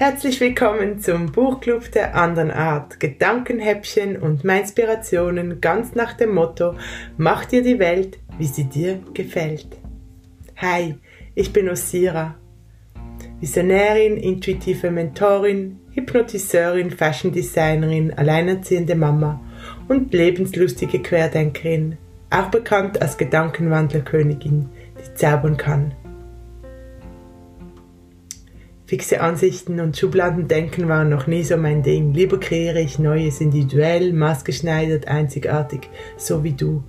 Herzlich willkommen zum Buchclub der anderen Art. Gedankenhäppchen und Inspirationen ganz nach dem Motto: Mach dir die Welt, wie sie dir gefällt. Hi, ich bin Osira. Visionärin, intuitive Mentorin, Hypnotiseurin, Fashion Designerin, alleinerziehende Mama und lebenslustige Querdenkerin, auch bekannt als Gedankenwandlerkönigin, die zaubern kann. Fixe Ansichten und Schubladendenken waren noch nie so mein Ding. Lieber kreiere ich Neues individuell, maßgeschneidert, einzigartig, so wie du.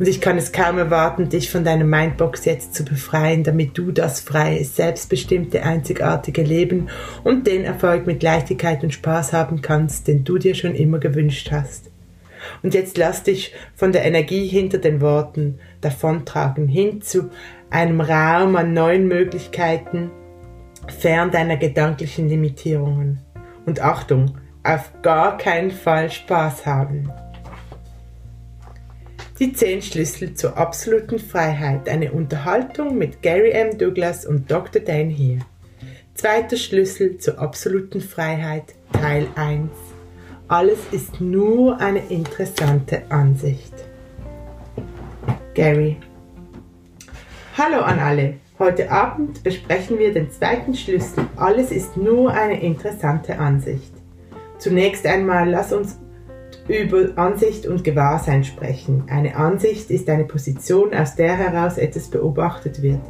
Und ich kann es kaum erwarten, dich von deiner Mindbox jetzt zu befreien, damit du das freie, selbstbestimmte, einzigartige Leben und den Erfolg mit Leichtigkeit und Spaß haben kannst, den du dir schon immer gewünscht hast. Und jetzt lass dich von der Energie hinter den Worten davontragen, hin zu einem Raum an neuen Möglichkeiten, fern deiner gedanklichen Limitierungen. Und Achtung, auf gar keinen Fall Spaß haben. Die 10 Schlüssel zur absoluten Freiheit. Eine Unterhaltung mit Gary M. Douglas und Dr. Dan hier. Zweiter Schlüssel zur absoluten Freiheit, Teil 1. Alles ist nur eine interessante Ansicht. Gary. Hallo an alle. Heute Abend besprechen wir den zweiten Schlüssel. Alles ist nur eine interessante Ansicht. Zunächst einmal lass uns über Ansicht und Gewahrsein sprechen. Eine Ansicht ist eine Position, aus der heraus etwas beobachtet wird.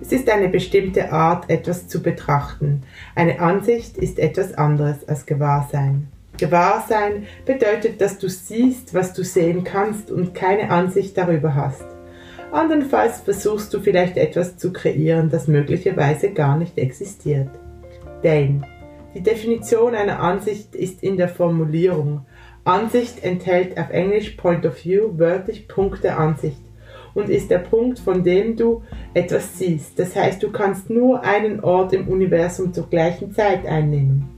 Es ist eine bestimmte Art, etwas zu betrachten. Eine Ansicht ist etwas anderes als Gewahrsein. Gewahrsein bedeutet, dass du siehst, was du sehen kannst und keine Ansicht darüber hast. Andernfalls versuchst du vielleicht etwas zu kreieren, das möglicherweise gar nicht existiert. Denn die Definition einer Ansicht ist in der Formulierung. Ansicht enthält auf Englisch Point of View wörtlich Punkt der Ansicht und ist der Punkt, von dem du etwas siehst. Das heißt, du kannst nur einen Ort im Universum zur gleichen Zeit einnehmen.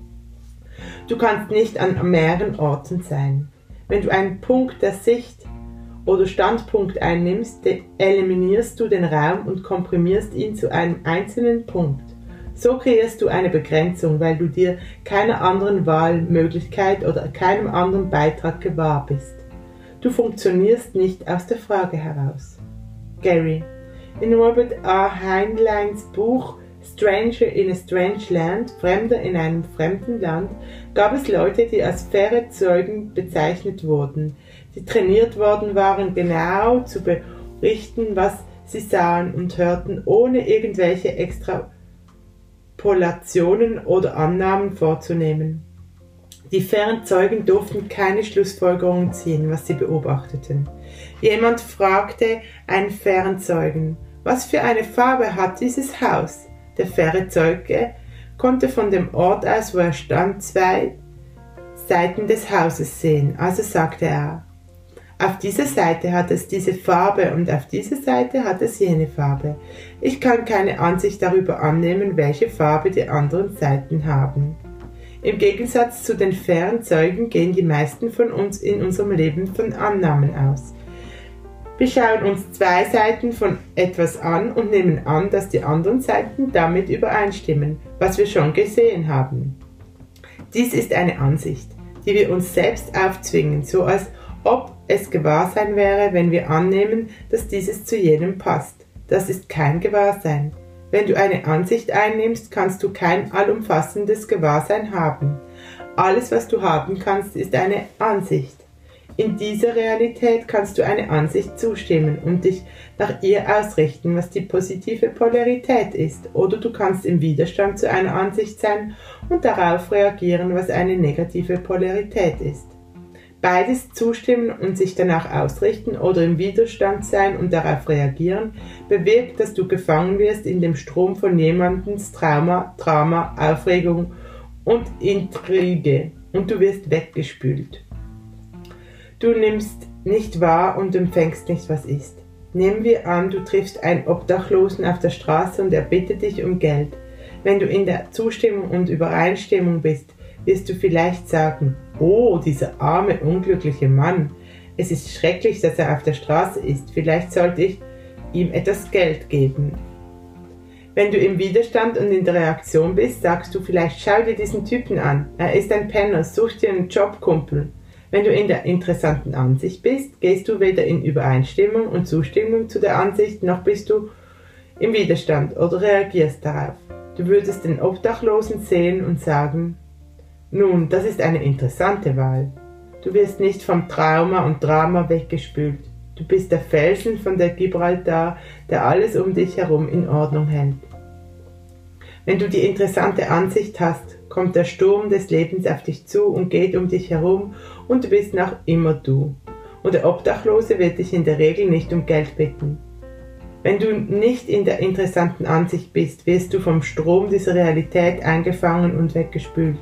Du kannst nicht an mehreren Orten sein. Wenn du einen Punkt der Sicht oder Standpunkt einnimmst, eliminierst du den Raum und komprimierst ihn zu einem einzelnen Punkt. So kreierst du eine Begrenzung, weil du dir keiner anderen Wahlmöglichkeit oder keinem anderen Beitrag gewahr bist. Du funktionierst nicht aus der Frage heraus. Gary. In Robert R. Heinleins Buch Stranger in a Strange Land, Fremder in einem fremden Land, gab es Leute, die als faire Zeugen bezeichnet wurden, die trainiert worden waren, genau zu berichten, was sie sahen und hörten, ohne irgendwelche Extrapolationen oder Annahmen vorzunehmen. Die fairen Zeugen durften keine Schlussfolgerungen ziehen, was sie beobachteten. Jemand fragte einen fairen Zeugen, was für eine Farbe hat dieses Haus? Der faire Zeuge konnte von dem Ort aus, wo er stand, zwei Seiten des Hauses sehen. Also sagte er, auf dieser Seite hat es diese Farbe und auf dieser Seite hat es jene Farbe. Ich kann keine Ansicht darüber annehmen, welche Farbe die anderen Seiten haben. Im Gegensatz zu den fairen Zeugen gehen die meisten von uns in unserem Leben von Annahmen aus. Wir schauen uns zwei Seiten von etwas an und nehmen an, dass die anderen Seiten damit übereinstimmen, was wir schon gesehen haben. Dies ist eine Ansicht, die wir uns selbst aufzwingen, so als ob es Gewahrsein wäre, wenn wir annehmen, dass dieses zu jenem passt. Das ist kein Gewahrsein. Wenn du eine Ansicht einnimmst, kannst du kein allumfassendes Gewahrsein haben. Alles, was du haben kannst, ist eine Ansicht. In dieser Realität kannst du eine Ansicht zustimmen und dich nach ihr ausrichten, was die positive Polarität ist, oder du kannst im Widerstand zu einer Ansicht sein und darauf reagieren, was eine negative Polarität ist. Beides zustimmen und sich danach ausrichten oder im Widerstand sein und darauf reagieren, bewirkt, dass du gefangen wirst in dem Strom von jemandens Trauma, Drama, Aufregung und Intrige und du wirst weggespült. Du nimmst nicht wahr und empfängst nicht, was ist. Nehmen wir an, du triffst einen Obdachlosen auf der Straße und er bittet dich um Geld. Wenn du in der Zustimmung und Übereinstimmung bist, wirst du vielleicht sagen, oh, dieser arme, unglückliche Mann, es ist schrecklich, dass er auf der Straße ist, vielleicht sollte ich ihm etwas Geld geben. Wenn du im Widerstand und in der Reaktion bist, sagst du vielleicht, schau dir diesen Typen an. Er ist ein Penner, such dir einen Jobkumpel. Wenn du in der interessanten Ansicht bist, gehst du weder in Übereinstimmung und Zustimmung zu der Ansicht, noch bist du im Widerstand oder reagierst darauf. Du würdest den Obdachlosen sehen und sagen, nun, das ist eine interessante Wahl. Du wirst nicht vom Trauma und Drama weggespült. Du bist der Felsen von der Gibraltar, der alles um dich herum in Ordnung hält. Wenn du die interessante Ansicht hast, kommt der Sturm des Lebens auf dich zu und geht um dich herum und du bist noch immer du. Und der Obdachlose wird dich in der Regel nicht um Geld bitten. Wenn du nicht in der interessanten Ansicht bist, wirst du vom Strom dieser Realität eingefangen und weggespült.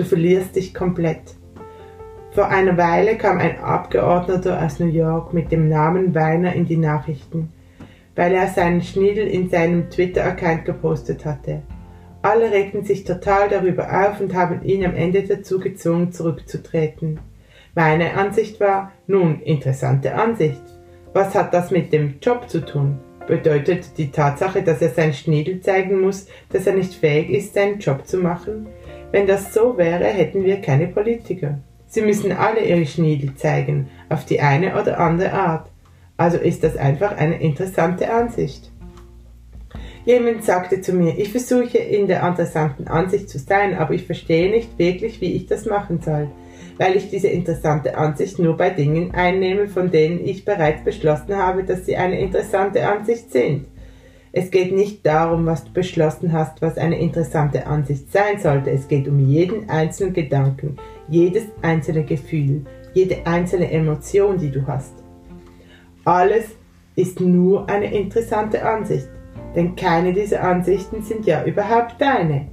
Du verlierst dich komplett. Vor einer Weile kam ein Abgeordneter aus New York mit dem Namen Weiner in die Nachrichten, weil er seinen Schniedel in seinem Twitter-Account gepostet hatte. Alle regten sich total darüber auf und haben ihn am Ende dazu gezwungen, zurückzutreten. Meine Ansicht war, nun, interessante Ansicht. Was hat das mit dem Job zu tun? Bedeutet die Tatsache, dass er sein Schniedel zeigen muss, dass er nicht fähig ist, seinen Job zu machen? Wenn das so wäre, hätten wir keine Politiker. Sie müssen alle ihre Schniedel zeigen, auf die eine oder andere Art. Also ist das einfach eine interessante Ansicht. Jemand sagte zu mir, ich versuche in der interessanten Ansicht zu sein, aber ich verstehe nicht wirklich, wie ich das machen soll weil ich diese interessante Ansicht nur bei Dingen einnehme, von denen ich bereits beschlossen habe, dass sie eine interessante Ansicht sind. Es geht nicht darum, was du beschlossen hast, was eine interessante Ansicht sein sollte. Es geht um jeden einzelnen Gedanken, jedes einzelne Gefühl, jede einzelne Emotion, die du hast. Alles ist nur eine interessante Ansicht, denn keine dieser Ansichten sind ja überhaupt deine.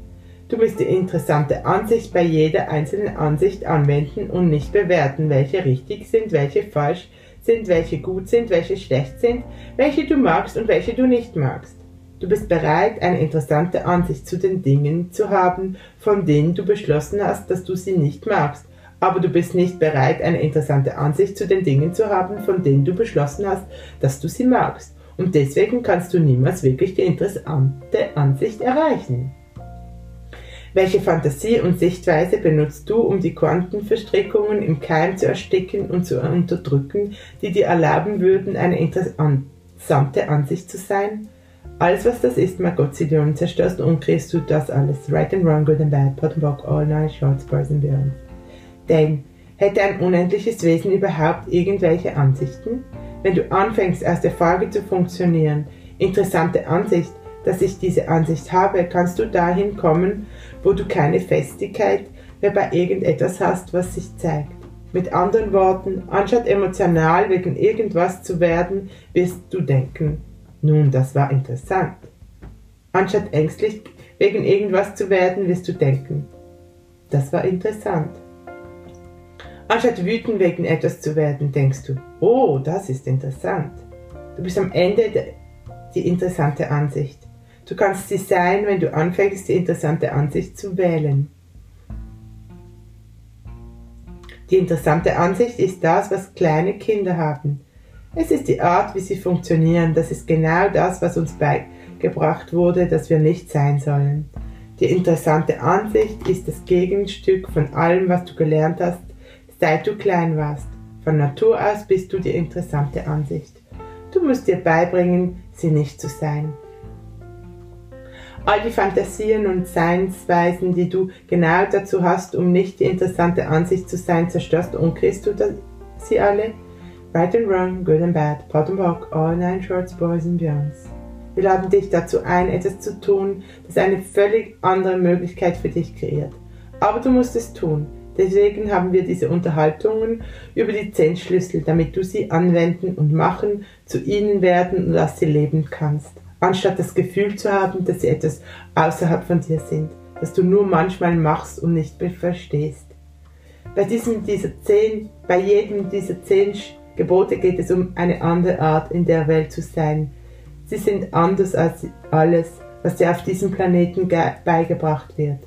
Du musst die interessante Ansicht bei jeder einzelnen Ansicht anwenden und nicht bewerten, welche richtig sind, welche falsch sind, welche gut sind, welche schlecht sind, welche du magst und welche du nicht magst. Du bist bereit, eine interessante Ansicht zu den Dingen zu haben, von denen du beschlossen hast, dass du sie nicht magst. Aber du bist nicht bereit, eine interessante Ansicht zu den Dingen zu haben, von denen du beschlossen hast, dass du sie magst. Und deswegen kannst du niemals wirklich die interessante Ansicht erreichen. Welche Fantasie und Sichtweise benutzt du, um die Quantenverstrickungen im Keim zu ersticken und zu unterdrücken, die dir erlauben würden, eine interessante Ansicht zu sein? Alles, was das ist, mein Gott, sie dir und zerstörst und kriegst du das alles. Right and wrong, good and bad, pot and bock, all nine shorts, boys and beyond. Denn, hätte ein unendliches Wesen überhaupt irgendwelche Ansichten? Wenn du anfängst, aus der Frage zu funktionieren, interessante Ansicht, dass ich diese Ansicht habe, kannst du dahin kommen, wo du keine Festigkeit mehr bei irgendetwas hast, was sich zeigt. Mit anderen Worten, anstatt emotional wegen irgendwas zu werden, wirst du denken, nun, das war interessant. Anstatt ängstlich wegen irgendwas zu werden, wirst du denken, das war interessant. Anstatt wütend wegen etwas zu werden, denkst du, oh, das ist interessant. Du bist am Ende die interessante Ansicht. Du kannst sie sein, wenn du anfängst, die interessante Ansicht zu wählen. Die interessante Ansicht ist das, was kleine Kinder haben. Es ist die Art, wie sie funktionieren. Das ist genau das, was uns beigebracht wurde, dass wir nicht sein sollen. Die interessante Ansicht ist das Gegenstück von allem, was du gelernt hast, seit du klein warst. Von Natur aus bist du die interessante Ansicht. Du musst dir beibringen, sie nicht zu sein all die Fantasien und Seinsweisen, die du genau dazu hast, um nicht die interessante Ansicht zu sein, zerstörst und kriegst du sie alle? Right and wrong, good and bad, pot and bock, all nine shorts, boys and beyonds. Wir laden dich dazu ein, etwas zu tun, das eine völlig andere Möglichkeit für dich kreiert. Aber du musst es tun. Deswegen haben wir diese Unterhaltungen über die zehn Schlüssel, damit du sie anwenden und machen, zu ihnen werden und dass sie leben kannst anstatt das Gefühl zu haben, dass sie etwas außerhalb von dir sind, das du nur manchmal machst und nicht verstehst. Bei, diesem, dieser zehn, bei jedem dieser zehn Gebote geht es um eine andere Art, in der Welt zu sein. Sie sind anders als alles, was dir auf diesem Planeten beigebracht wird.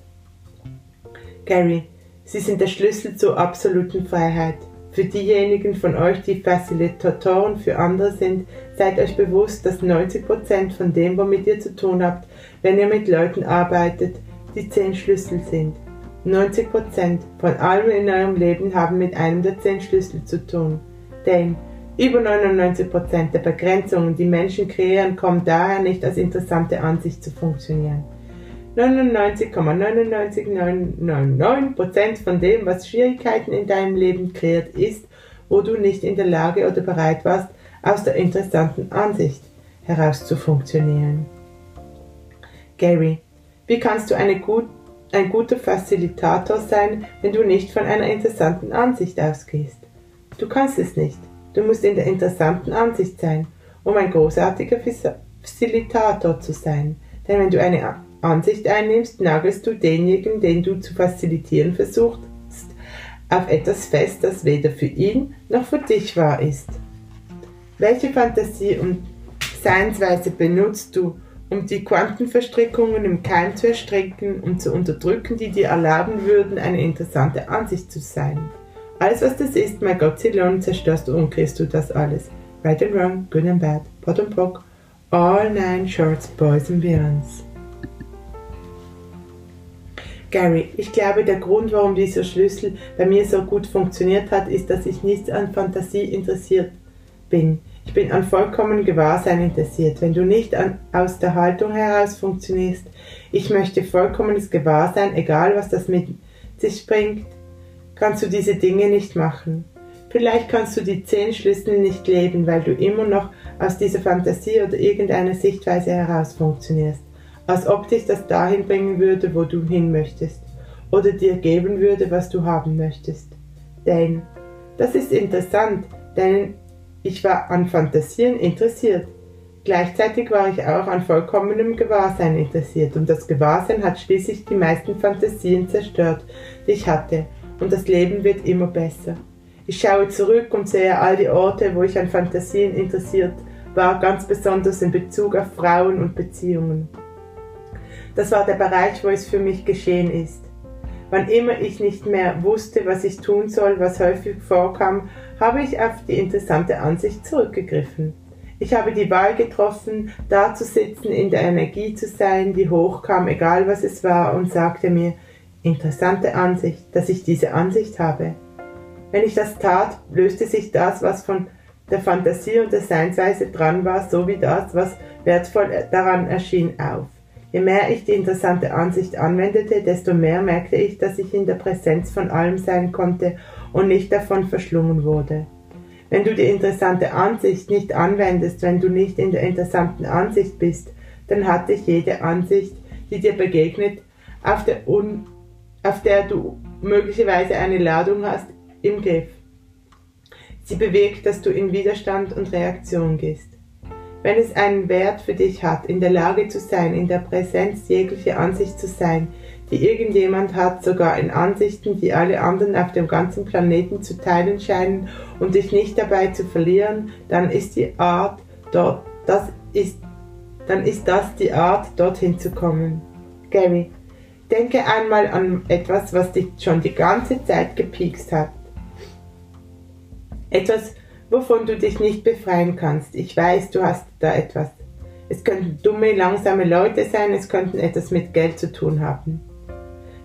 Gary, sie sind der Schlüssel zur absoluten Freiheit. Für diejenigen von euch, die Facilitatoren für andere sind, seid euch bewusst, dass 90% von dem, womit ihr zu tun habt, wenn ihr mit Leuten arbeitet, die 10 Schlüssel sind. 90% von allem in eurem Leben haben mit einem der 10 Schlüssel zu tun. Denn über 99% der Begrenzungen, die Menschen kreieren, kommen daher nicht als interessante Ansicht zu funktionieren. 99,99999% von dem, was Schwierigkeiten in deinem Leben kreiert, ist, wo du nicht in der Lage oder bereit warst, aus der interessanten Ansicht heraus zu funktionieren. Gary, wie kannst du gut, ein guter Facilitator sein, wenn du nicht von einer interessanten Ansicht ausgehst? Du kannst es nicht. Du musst in der interessanten Ansicht sein, um ein großartiger Facilitator zu sein. Denn wenn du eine Ansicht einnimmst, nagelst du denjenigen, den du zu facilitieren versuchst, auf etwas fest, das weder für ihn noch für dich wahr ist. Welche Fantasie und Seinsweise benutzt du, um die Quantenverstrickungen im Keim zu erstricken und zu unterdrücken, die dir erlauben würden, eine interessante Ansicht zu sein? Alles, was das ist, mein Gott, Zilon, zerstörst du und kriegst du das alles. Right and wrong, good and bad, pot and pock, all nine shorts, boys and beyonds. Gary, ich glaube, der Grund, warum dieser Schlüssel bei mir so gut funktioniert hat, ist, dass ich nicht an Fantasie interessiert bin. Ich bin an vollkommen Gewahrsein interessiert. Wenn du nicht an, aus der Haltung heraus funktionierst, ich möchte vollkommenes Gewahrsein, egal was das mit sich bringt, kannst du diese Dinge nicht machen. Vielleicht kannst du die zehn Schlüssel nicht leben, weil du immer noch aus dieser Fantasie oder irgendeiner Sichtweise heraus funktionierst als ob dich das dahin bringen würde, wo du hin möchtest, oder dir geben würde, was du haben möchtest. Denn das ist interessant, denn ich war an Fantasien interessiert. Gleichzeitig war ich auch an vollkommenem Gewahrsein interessiert und das Gewahrsein hat schließlich die meisten Fantasien zerstört, die ich hatte und das Leben wird immer besser. Ich schaue zurück und sehe all die Orte, wo ich an Fantasien interessiert war, ganz besonders in Bezug auf Frauen und Beziehungen. Das war der Bereich, wo es für mich geschehen ist. Wann immer ich nicht mehr wusste, was ich tun soll, was häufig vorkam, habe ich auf die interessante Ansicht zurückgegriffen. Ich habe die Wahl getroffen, da zu sitzen, in der Energie zu sein, die hochkam, egal was es war, und sagte mir, interessante Ansicht, dass ich diese Ansicht habe. Wenn ich das tat, löste sich das, was von der Fantasie und der Seinsweise dran war, so wie das, was wertvoll daran erschien, auf. Je mehr ich die interessante Ansicht anwendete, desto mehr merkte ich, dass ich in der Präsenz von allem sein konnte und nicht davon verschlungen wurde. Wenn du die interessante Ansicht nicht anwendest, wenn du nicht in der interessanten Ansicht bist, dann hat dich jede Ansicht, die dir begegnet, auf der, un, auf der du möglicherweise eine Ladung hast, im Griff. Sie bewegt, dass du in Widerstand und Reaktion gehst. Wenn es einen Wert für dich hat, in der Lage zu sein, in der Präsenz jeglicher Ansicht zu sein, die irgendjemand hat, sogar in Ansichten, die alle anderen auf dem ganzen Planeten zu teilen scheinen und dich nicht dabei zu verlieren, dann ist die Art dort, das ist, dann ist das die Art, dorthin zu kommen. Gary, denke einmal an etwas, was dich schon die ganze Zeit gepiekst hat. Etwas, wovon du dich nicht befreien kannst. Ich weiß, du hast da etwas. Es könnten dumme, langsame Leute sein, es könnten etwas mit Geld zu tun haben.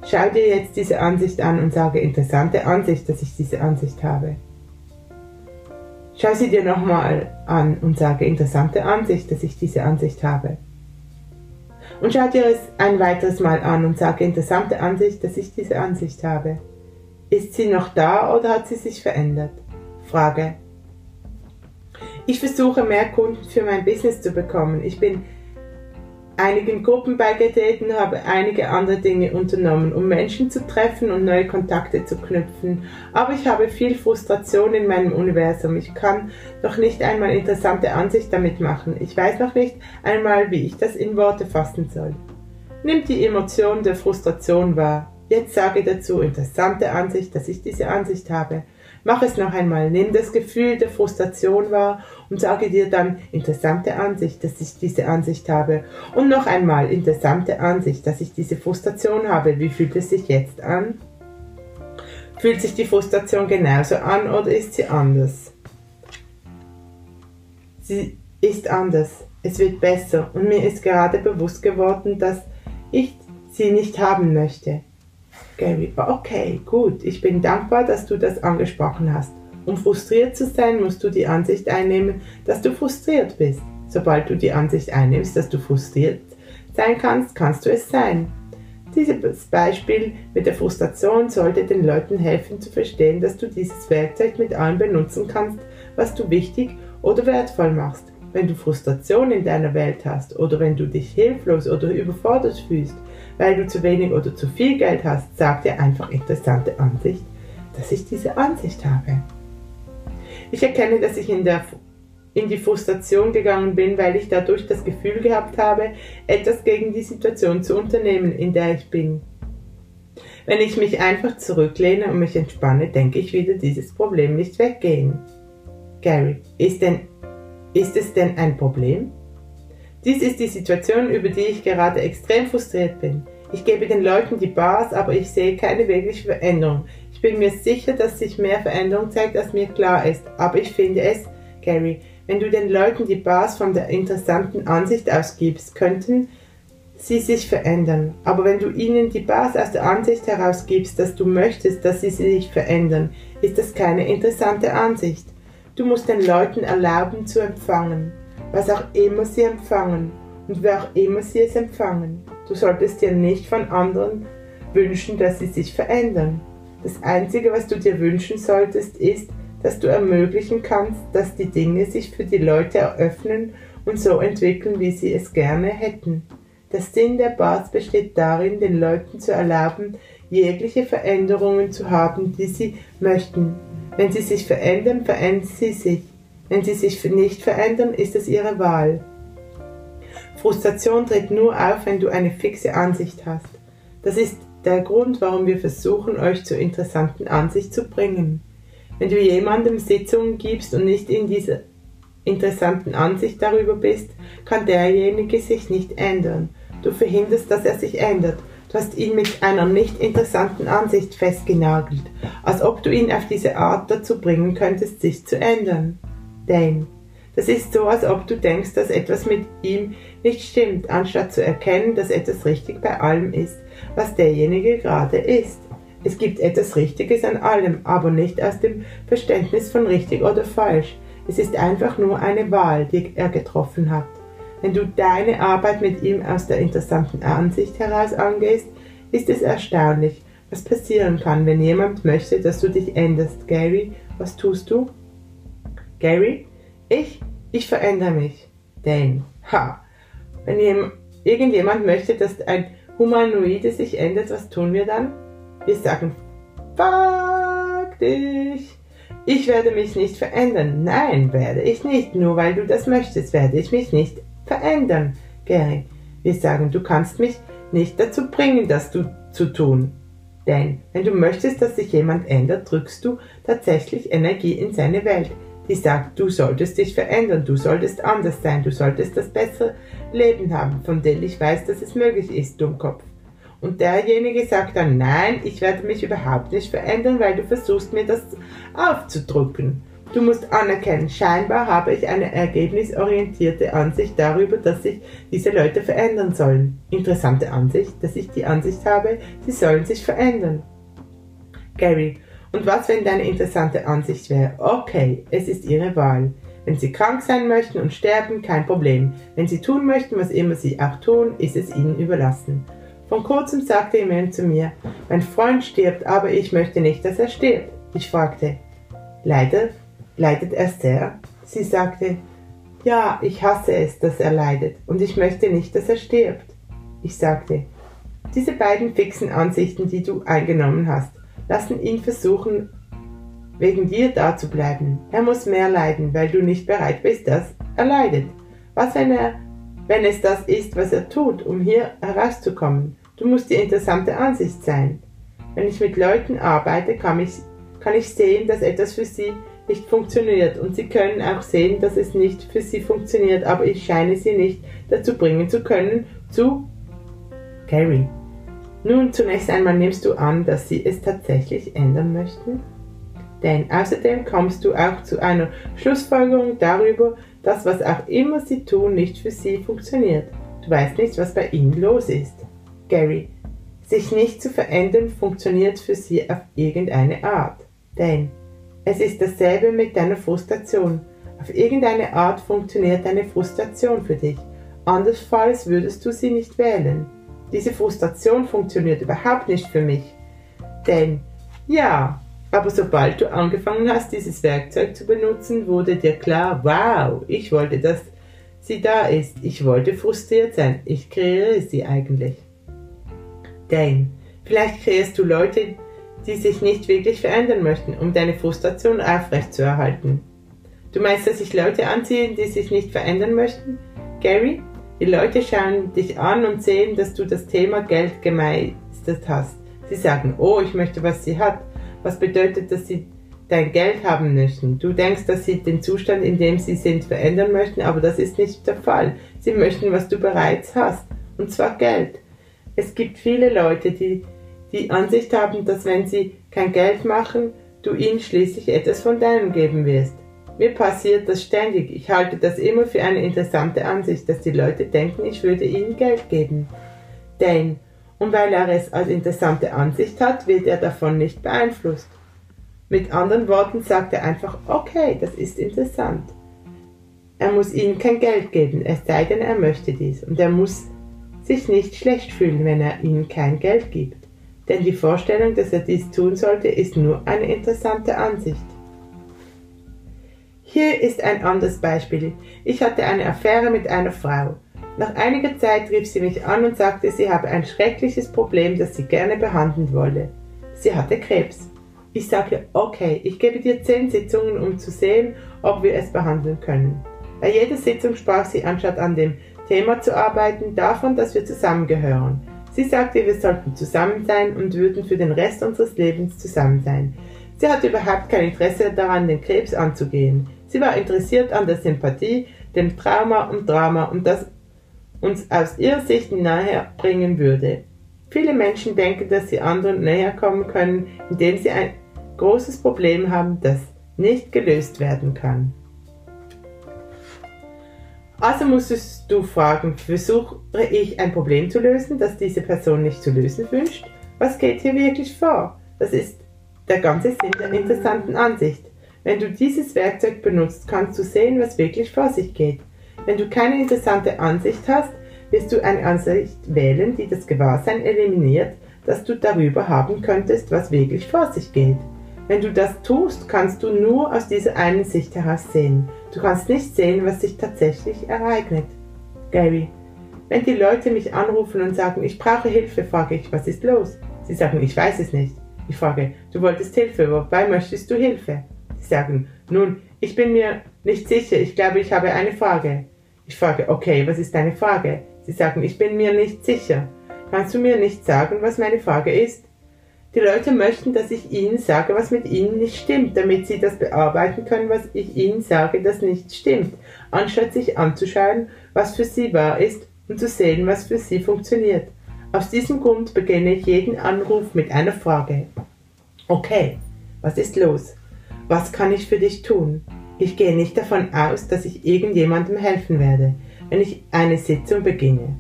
Schau dir jetzt diese Ansicht an und sage interessante Ansicht, dass ich diese Ansicht habe. Schau sie dir nochmal an und sage interessante Ansicht, dass ich diese Ansicht habe. Und schau dir es ein weiteres Mal an und sage interessante Ansicht, dass ich diese Ansicht habe. Ist sie noch da oder hat sie sich verändert? Frage, ich versuche mehr Kunden für mein Business zu bekommen. Ich bin einigen Gruppen beigetreten, habe einige andere Dinge unternommen, um Menschen zu treffen und neue Kontakte zu knüpfen. Aber ich habe viel Frustration in meinem Universum. Ich kann noch nicht einmal interessante Ansicht damit machen. Ich weiß noch nicht einmal, wie ich das in Worte fassen soll. Nimm die Emotion der Frustration wahr. Jetzt sage dazu interessante Ansicht, dass ich diese Ansicht habe. Mach es noch einmal, nimm das Gefühl der Frustration wahr und sage dir dann interessante Ansicht, dass ich diese Ansicht habe. Und noch einmal interessante Ansicht, dass ich diese Frustration habe. Wie fühlt es sich jetzt an? Fühlt sich die Frustration genauso an oder ist sie anders? Sie ist anders. Es wird besser und mir ist gerade bewusst geworden, dass ich sie nicht haben möchte. Gary, okay, gut, ich bin dankbar, dass du das angesprochen hast. Um frustriert zu sein, musst du die Ansicht einnehmen, dass du frustriert bist. Sobald du die Ansicht einnimmst, dass du frustriert sein kannst, kannst du es sein. Dieses Beispiel mit der Frustration sollte den Leuten helfen zu verstehen, dass du dieses Werkzeug mit allem benutzen kannst, was du wichtig oder wertvoll machst. Wenn du Frustration in deiner Welt hast oder wenn du dich hilflos oder überfordert fühlst, weil du zu wenig oder zu viel Geld hast, sag dir einfach interessante Ansicht, dass ich diese Ansicht habe. Ich erkenne, dass ich in, der, in die Frustration gegangen bin, weil ich dadurch das Gefühl gehabt habe, etwas gegen die Situation zu unternehmen, in der ich bin. Wenn ich mich einfach zurücklehne und mich entspanne, denke ich wieder dieses Problem nicht weggehen. Gary, ist, denn, ist es denn ein Problem? Dies ist die Situation, über die ich gerade extrem frustriert bin. Ich gebe den Leuten die Bars, aber ich sehe keine wirkliche Veränderung. Ich bin mir sicher, dass sich mehr Veränderung zeigt, als mir klar ist. Aber ich finde es, Gary, wenn du den Leuten die Bars von der interessanten Ansicht ausgibst, könnten sie sich verändern. Aber wenn du ihnen die Bars aus der Ansicht herausgibst, dass du möchtest, dass sie sich verändern, ist das keine interessante Ansicht. Du musst den Leuten erlauben zu empfangen was auch immer sie empfangen und wer auch immer sie es empfangen. Du solltest dir nicht von anderen wünschen, dass sie sich verändern. Das Einzige, was du dir wünschen solltest, ist, dass du ermöglichen kannst, dass die Dinge sich für die Leute eröffnen und so entwickeln, wie sie es gerne hätten. Der Sinn der Bars besteht darin, den Leuten zu erlauben, jegliche Veränderungen zu haben, die sie möchten. Wenn sie sich verändern, verändern sie sich. Wenn sie sich nicht verändern, ist es ihre Wahl. Frustration tritt nur auf, wenn du eine fixe Ansicht hast. Das ist der Grund, warum wir versuchen, euch zur interessanten Ansicht zu bringen. Wenn du jemandem Sitzungen gibst und nicht in dieser interessanten Ansicht darüber bist, kann derjenige sich nicht ändern. Du verhinderst, dass er sich ändert. Hast ihn mit einer nicht interessanten Ansicht festgenagelt, als ob du ihn auf diese Art dazu bringen könntest, sich zu ändern. Dane. Das ist so, als ob du denkst, dass etwas mit ihm nicht stimmt, anstatt zu erkennen, dass etwas richtig bei allem ist, was derjenige gerade ist. Es gibt etwas Richtiges an allem, aber nicht aus dem Verständnis von richtig oder falsch. Es ist einfach nur eine Wahl, die er getroffen hat. Wenn du deine Arbeit mit ihm aus der interessanten Ansicht heraus angehst, ist es erstaunlich, was passieren kann, wenn jemand möchte, dass du dich änderst. Gary, was tust du? Gary, ich, ich verändere mich. Denn, ha, wenn irgendjemand möchte, dass ein Humanoide sich ändert, was tun wir dann? Wir sagen, fuck dich. Ich werde mich nicht verändern. Nein, werde ich nicht. Nur weil du das möchtest, werde ich mich nicht verändern. Gary, wir sagen, du kannst mich nicht dazu bringen, das du zu tun. Denn wenn du möchtest, dass sich jemand ändert, drückst du tatsächlich Energie in seine Welt die sagt, du solltest dich verändern, du solltest anders sein, du solltest das bessere Leben haben, von dem ich weiß, dass es möglich ist, Dummkopf. Und derjenige sagt dann, nein, ich werde mich überhaupt nicht verändern, weil du versuchst mir das aufzudrücken. Du musst anerkennen, scheinbar habe ich eine ergebnisorientierte Ansicht darüber, dass sich diese Leute verändern sollen. Interessante Ansicht, dass ich die Ansicht habe, sie sollen sich verändern. Gary, und was, wenn deine interessante Ansicht wäre, okay, es ist ihre Wahl. Wenn sie krank sein möchten und sterben, kein Problem. Wenn sie tun möchten, was immer sie auch tun, ist es ihnen überlassen. Vor kurzem sagte jemand zu mir, mein Freund stirbt, aber ich möchte nicht, dass er stirbt. Ich fragte, leidet, leidet er sehr? Sie sagte, ja, ich hasse es, dass er leidet und ich möchte nicht, dass er stirbt. Ich sagte, diese beiden fixen Ansichten, die du eingenommen hast, lassen ihn versuchen, wegen dir da zu bleiben. Er muss mehr leiden, weil du nicht bereit bist, dass er leidet. Was, wenn er, wenn es das ist, was er tut, um hier herauszukommen? Du musst die interessante Ansicht sein. Wenn ich mit Leuten arbeite, kann ich, kann ich sehen, dass etwas für sie nicht funktioniert und sie können auch sehen, dass es nicht für sie funktioniert, aber ich scheine sie nicht dazu bringen zu können, zu Carrie. Nun, zunächst einmal nimmst du an, dass sie es tatsächlich ändern möchten. Denn außerdem kommst du auch zu einer Schlussfolgerung darüber, dass was auch immer sie tun, nicht für sie funktioniert. Du weißt nicht, was bei ihnen los ist. Gary, sich nicht zu verändern funktioniert für sie auf irgendeine Art. Denn es ist dasselbe mit deiner Frustration. Auf irgendeine Art funktioniert deine Frustration für dich. Andernfalls würdest du sie nicht wählen. Diese Frustration funktioniert überhaupt nicht für mich. Denn, ja, aber sobald du angefangen hast, dieses Werkzeug zu benutzen, wurde dir klar, wow, ich wollte, dass sie da ist. Ich wollte frustriert sein. Ich kreiere sie eigentlich. Denn, vielleicht kreierst du Leute, die sich nicht wirklich verändern möchten, um deine Frustration aufrechtzuerhalten. Du meinst, dass sich Leute anziehen, die sich nicht verändern möchten? Gary, die Leute schauen dich an und sehen, dass du das Thema Geld gemeistert hast. Sie sagen, oh, ich möchte, was sie hat. Was bedeutet, dass sie dein Geld haben möchten? Du denkst, dass sie den Zustand, in dem sie sind, verändern möchten, aber das ist nicht der Fall. Sie möchten, was du bereits hast, und zwar Geld. Es gibt viele Leute, die die Ansicht haben, dass wenn sie kein Geld machen, du ihnen schließlich etwas von deinem geben wirst. Mir passiert das ständig. Ich halte das immer für eine interessante Ansicht, dass die Leute denken, ich würde ihnen Geld geben. Denn, und weil er es als interessante Ansicht hat, wird er davon nicht beeinflusst. Mit anderen Worten sagt er einfach, okay, das ist interessant. Er muss ihnen kein Geld geben, es sei denn, er möchte dies. Und er muss sich nicht schlecht fühlen, wenn er ihnen kein Geld gibt. Denn die Vorstellung, dass er dies tun sollte, ist nur eine interessante Ansicht. Hier ist ein anderes Beispiel. Ich hatte eine Affäre mit einer Frau. Nach einiger Zeit rief sie mich an und sagte, sie habe ein schreckliches Problem, das sie gerne behandeln wolle. Sie hatte Krebs. Ich sagte, okay, ich gebe dir zehn Sitzungen, um zu sehen, ob wir es behandeln können. Bei jeder Sitzung sprach sie, anstatt an dem Thema zu arbeiten, davon, dass wir zusammengehören. Sie sagte, wir sollten zusammen sein und würden für den Rest unseres Lebens zusammen sein. Sie hatte überhaupt kein Interesse daran, den Krebs anzugehen. Sie war interessiert an der Sympathie, dem Trauma und Drama und das uns aus ihrer Sicht näher bringen würde. Viele Menschen denken, dass sie anderen näher kommen können, indem sie ein großes Problem haben, das nicht gelöst werden kann. Also musstest du fragen, versuche ich ein Problem zu lösen, das diese Person nicht zu lösen wünscht? Was geht hier wirklich vor? Das ist der ganze Sinn der interessanten Ansicht. Wenn du dieses Werkzeug benutzt, kannst du sehen, was wirklich vor sich geht. Wenn du keine interessante Ansicht hast, wirst du eine Ansicht wählen, die das Gewahrsein eliminiert, dass du darüber haben könntest, was wirklich vor sich geht. Wenn du das tust, kannst du nur aus dieser einen Sicht heraus sehen. Du kannst nicht sehen, was sich tatsächlich ereignet. Gary, wenn die Leute mich anrufen und sagen, ich brauche Hilfe, frage ich, was ist los? Sie sagen, ich weiß es nicht. Ich frage, du wolltest Hilfe, wobei möchtest du Hilfe? Sie sagen, nun, ich bin mir nicht sicher, ich glaube, ich habe eine Frage. Ich frage, okay, was ist deine Frage? Sie sagen, ich bin mir nicht sicher. Kannst du mir nicht sagen, was meine Frage ist? Die Leute möchten, dass ich ihnen sage, was mit ihnen nicht stimmt, damit sie das bearbeiten können, was ich ihnen sage, das nicht stimmt, anstatt sich anzuschauen, was für sie wahr ist und zu sehen, was für sie funktioniert. Aus diesem Grund beginne ich jeden Anruf mit einer Frage. Okay, was ist los? Was kann ich für dich tun? Ich gehe nicht davon aus, dass ich irgendjemandem helfen werde, wenn ich eine Sitzung beginne.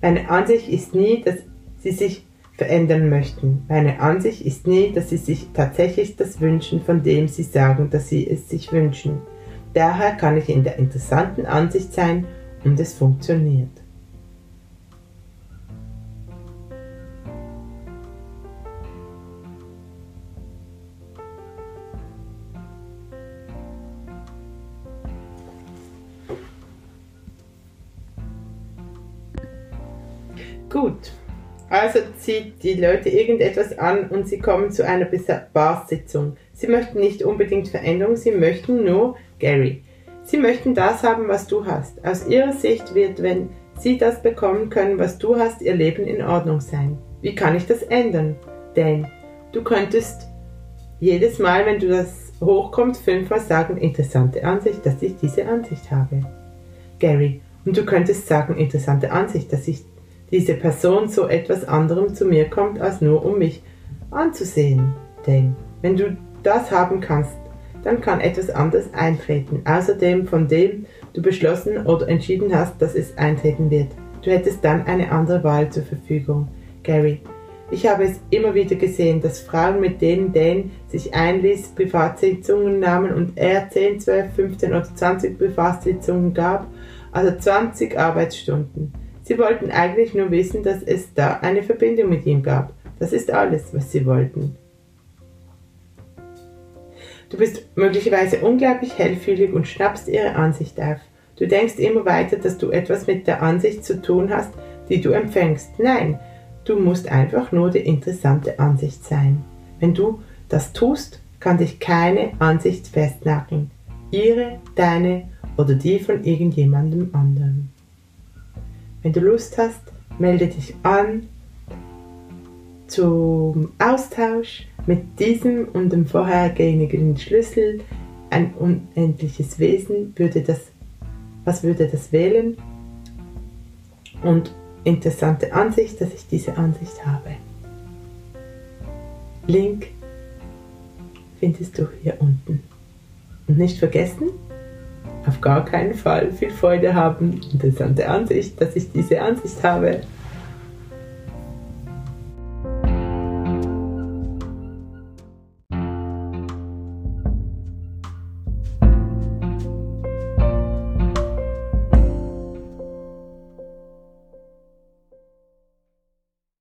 Meine Ansicht ist nie, dass sie sich verändern möchten. Meine Ansicht ist nie, dass sie sich tatsächlich das wünschen, von dem sie sagen, dass sie es sich wünschen. Daher kann ich in der interessanten Ansicht sein und es funktioniert. Gut, also zieht die Leute irgendetwas an und sie kommen zu einer Barsitzung. Sie möchten nicht unbedingt Veränderung, sie möchten nur Gary. Sie möchten das haben, was du hast. Aus ihrer Sicht wird, wenn sie das bekommen können, was du hast, ihr Leben in Ordnung sein. Wie kann ich das ändern? Denn du könntest jedes Mal, wenn du das hochkommt, fünfmal sagen, interessante Ansicht, dass ich diese Ansicht habe. Gary. Und du könntest sagen, interessante Ansicht, dass ich diese Person so etwas anderem zu mir kommt, als nur um mich anzusehen. Denn wenn du das haben kannst, dann kann etwas anderes eintreten, außerdem von dem du beschlossen oder entschieden hast, dass es eintreten wird. Du hättest dann eine andere Wahl zur Verfügung. Gary, ich habe es immer wieder gesehen, dass Frauen, mit denen Dan sich einließ, Privatsitzungen nahmen und er 10, 12, 15 oder 20 Privatsitzungen gab, also 20 Arbeitsstunden. Sie wollten eigentlich nur wissen, dass es da eine Verbindung mit ihm gab. Das ist alles, was sie wollten. Du bist möglicherweise unglaublich hellfühlig und schnappst ihre Ansicht auf. Du denkst immer weiter, dass du etwas mit der Ansicht zu tun hast, die du empfängst. Nein, du musst einfach nur die interessante Ansicht sein. Wenn du das tust, kann dich keine Ansicht festnageln. Ihre, deine oder die von irgendjemandem anderen. Wenn du Lust hast, melde dich an zum Austausch mit diesem und dem vorhergehenden Schlüssel. Ein unendliches Wesen würde das, was würde das wählen? Und interessante Ansicht, dass ich diese Ansicht habe. Link findest du hier unten. Und nicht vergessen, auf gar keinen Fall viel Freude haben. Interessante Ansicht, dass ich diese Ansicht habe.